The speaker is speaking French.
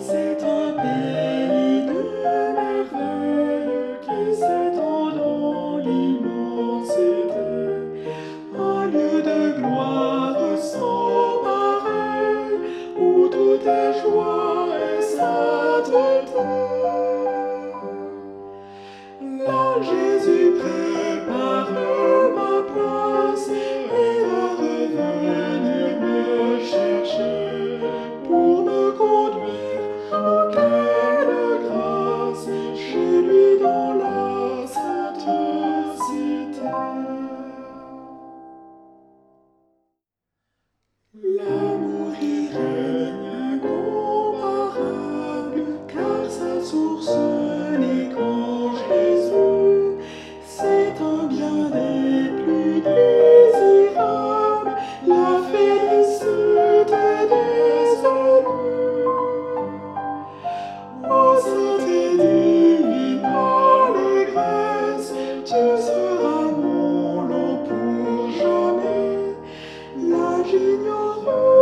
C'est un pays de merveilles qui s'étend dans l'immensité, un lieu de gloire sans pareil, où tout ta joie. your